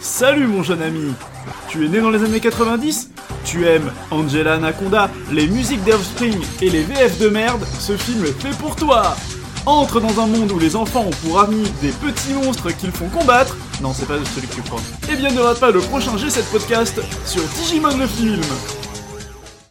Salut mon jeune ami. Tu es né dans les années 90 Tu aimes Angela Anaconda, les musiques d'Offspring et les VF de merde? Ce film est fait pour toi. Entre dans un monde où les enfants ont pour amis des petits monstres qu'ils font combattre. Non, c'est pas celui que tu crois. Eh bien, ne rate pas le prochain G7 podcast sur Digimon le film.